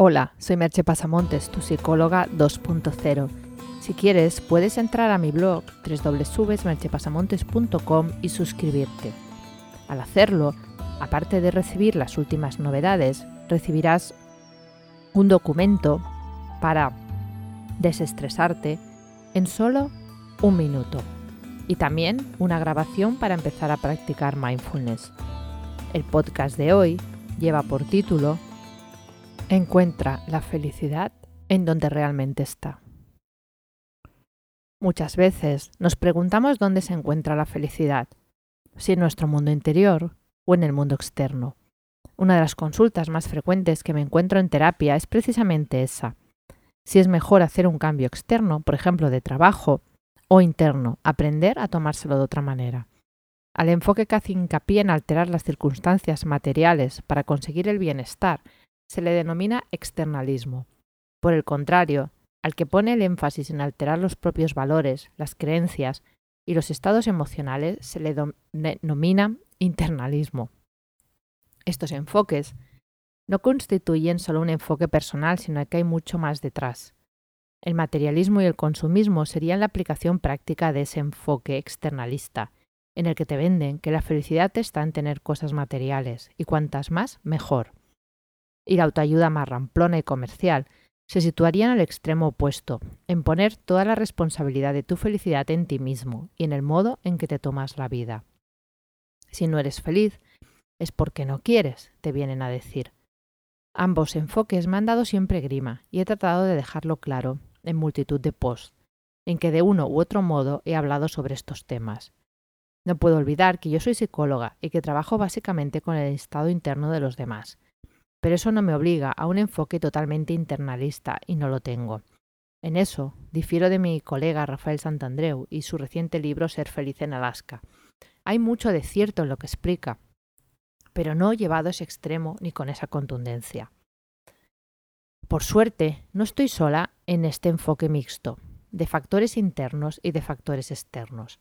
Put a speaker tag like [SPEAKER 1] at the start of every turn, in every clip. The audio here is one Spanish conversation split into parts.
[SPEAKER 1] Hola, soy Merche Pasamontes, tu psicóloga 2.0. Si quieres, puedes entrar a mi blog www.merchepasamontes.com y suscribirte. Al hacerlo, aparte de recibir las últimas novedades, recibirás un documento para desestresarte en solo un minuto y también una grabación para empezar a practicar mindfulness. El podcast de hoy lleva por título Encuentra la felicidad en donde realmente está. Muchas veces nos preguntamos dónde se encuentra la felicidad, si en nuestro mundo interior o en el mundo externo. Una de las consultas más frecuentes que me encuentro en terapia es precisamente esa. Si es mejor hacer un cambio externo, por ejemplo, de trabajo, o interno, aprender a tomárselo de otra manera. Al enfoque que hace hincapié en alterar las circunstancias materiales para conseguir el bienestar se le denomina externalismo. Por el contrario, al que pone el énfasis en alterar los propios valores, las creencias y los estados emocionales se le denomina internalismo. Estos enfoques no constituyen solo un enfoque personal, sino que hay mucho más detrás. El materialismo y el consumismo serían la aplicación práctica de ese enfoque externalista, en el que te venden que la felicidad está en tener cosas materiales, y cuantas más, mejor y la autoayuda más ramplona y comercial se situarían al extremo opuesto, en poner toda la responsabilidad de tu felicidad en ti mismo y en el modo en que te tomas la vida. Si no eres feliz, es porque no quieres, te vienen a decir. Ambos enfoques me han dado siempre grima y he tratado de dejarlo claro en multitud de posts, en que de uno u otro modo he hablado sobre estos temas. No puedo olvidar que yo soy psicóloga y que trabajo básicamente con el estado interno de los demás, pero eso no me obliga a un enfoque totalmente internalista y no lo tengo. En eso difiero de mi colega Rafael Santandreu y su reciente libro Ser feliz en Alaska. Hay mucho de cierto en lo que explica, pero no llevado a ese extremo ni con esa contundencia. Por suerte, no estoy sola en este enfoque mixto, de factores internos y de factores externos.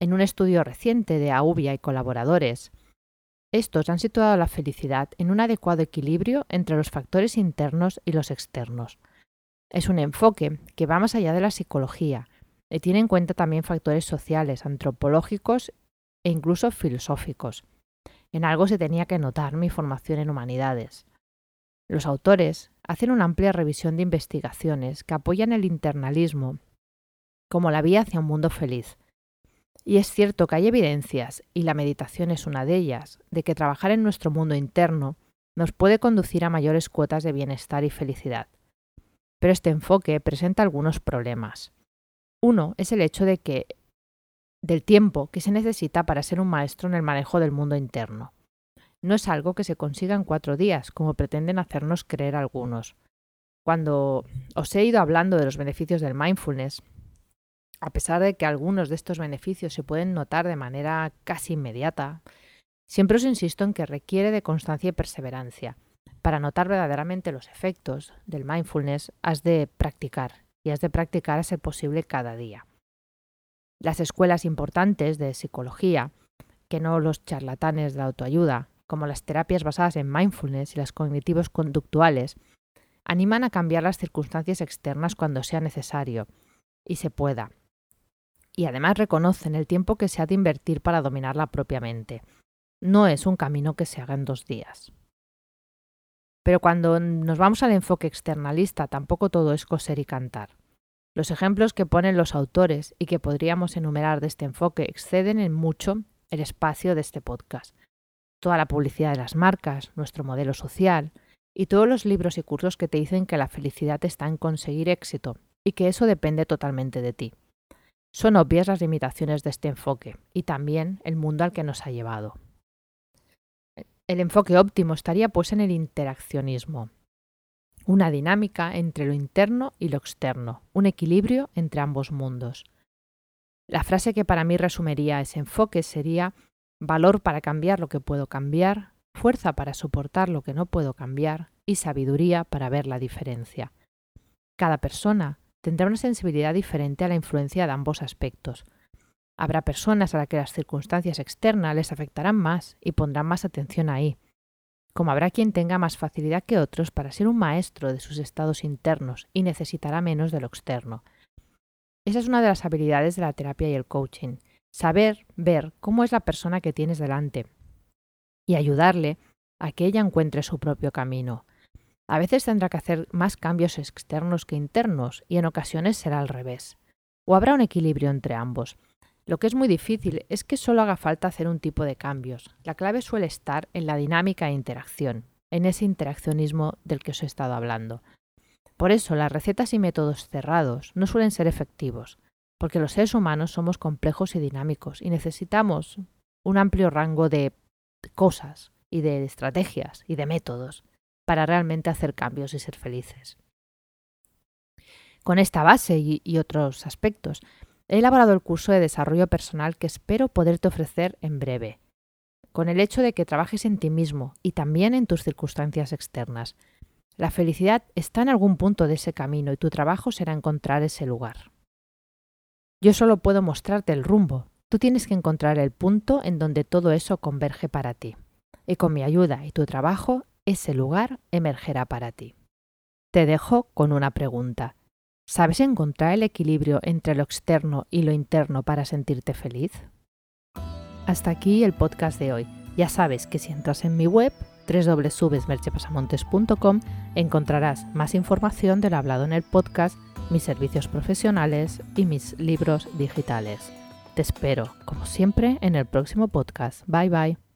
[SPEAKER 1] En un estudio reciente de AUBIA y colaboradores, estos han situado la felicidad en un adecuado equilibrio entre los factores internos y los externos. Es un enfoque que va más allá de la psicología y tiene en cuenta también factores sociales, antropológicos e incluso filosóficos. En algo se tenía que notar mi formación en humanidades. Los autores hacen una amplia revisión de investigaciones que apoyan el internalismo como la vía hacia un mundo feliz, y es cierto que hay evidencias, y la meditación es una de ellas, de que trabajar en nuestro mundo interno nos puede conducir a mayores cuotas de bienestar y felicidad. Pero este enfoque presenta algunos problemas. Uno es el hecho de que del tiempo que se necesita para ser un maestro en el manejo del mundo interno. No es algo que se consiga en cuatro días, como pretenden hacernos creer algunos. Cuando os he ido hablando de los beneficios del mindfulness, a pesar de que algunos de estos beneficios se pueden notar de manera casi inmediata, siempre os insisto en que requiere de constancia y perseverancia. Para notar verdaderamente los efectos del mindfulness has de practicar y has de practicar a ser posible cada día. Las escuelas importantes de psicología, que no los charlatanes de autoayuda, como las terapias basadas en mindfulness y las cognitivos conductuales, animan a cambiar las circunstancias externas cuando sea necesario y se pueda, y además reconocen el tiempo que se ha de invertir para dominarla propiamente. No es un camino que se haga en dos días. Pero cuando nos vamos al enfoque externalista, tampoco todo es coser y cantar. Los ejemplos que ponen los autores y que podríamos enumerar de este enfoque exceden en mucho el espacio de este podcast. Toda la publicidad de las marcas, nuestro modelo social y todos los libros y cursos que te dicen que la felicidad está en conseguir éxito y que eso depende totalmente de ti. Son obvias las limitaciones de este enfoque y también el mundo al que nos ha llevado. El enfoque óptimo estaría pues en el interaccionismo, una dinámica entre lo interno y lo externo, un equilibrio entre ambos mundos. La frase que para mí resumiría ese enfoque sería valor para cambiar lo que puedo cambiar, fuerza para soportar lo que no puedo cambiar y sabiduría para ver la diferencia. Cada persona tendrá una sensibilidad diferente a la influencia de ambos aspectos. Habrá personas a las que las circunstancias externas les afectarán más y pondrán más atención ahí. como habrá quien tenga más facilidad que otros para ser un maestro de sus estados internos y necesitará menos de lo externo. Esa es una de las habilidades de la terapia y el coaching, saber ver cómo es la persona que tienes delante y ayudarle a que ella encuentre su propio camino. A veces tendrá que hacer más cambios externos que internos y en ocasiones será al revés. O habrá un equilibrio entre ambos. Lo que es muy difícil es que solo haga falta hacer un tipo de cambios. La clave suele estar en la dinámica e interacción, en ese interaccionismo del que os he estado hablando. Por eso las recetas y métodos cerrados no suelen ser efectivos, porque los seres humanos somos complejos y dinámicos y necesitamos un amplio rango de cosas y de estrategias y de métodos para realmente hacer cambios y ser felices. Con esta base y, y otros aspectos, He elaborado el curso de desarrollo personal que espero poderte ofrecer en breve, con el hecho de que trabajes en ti mismo y también en tus circunstancias externas. La felicidad está en algún punto de ese camino y tu trabajo será encontrar ese lugar. Yo solo puedo mostrarte el rumbo, tú tienes que encontrar el punto en donde todo eso converge para ti. Y con mi ayuda y tu trabajo, ese lugar emergerá para ti. Te dejo con una pregunta. ¿Sabes encontrar el equilibrio entre lo externo y lo interno para sentirte feliz? Hasta aquí el podcast de hoy. Ya sabes que si entras en mi web www.merchepasamontes.com encontrarás más información de lo hablado en el podcast, mis servicios profesionales y mis libros digitales. Te espero, como siempre, en el próximo podcast. Bye bye.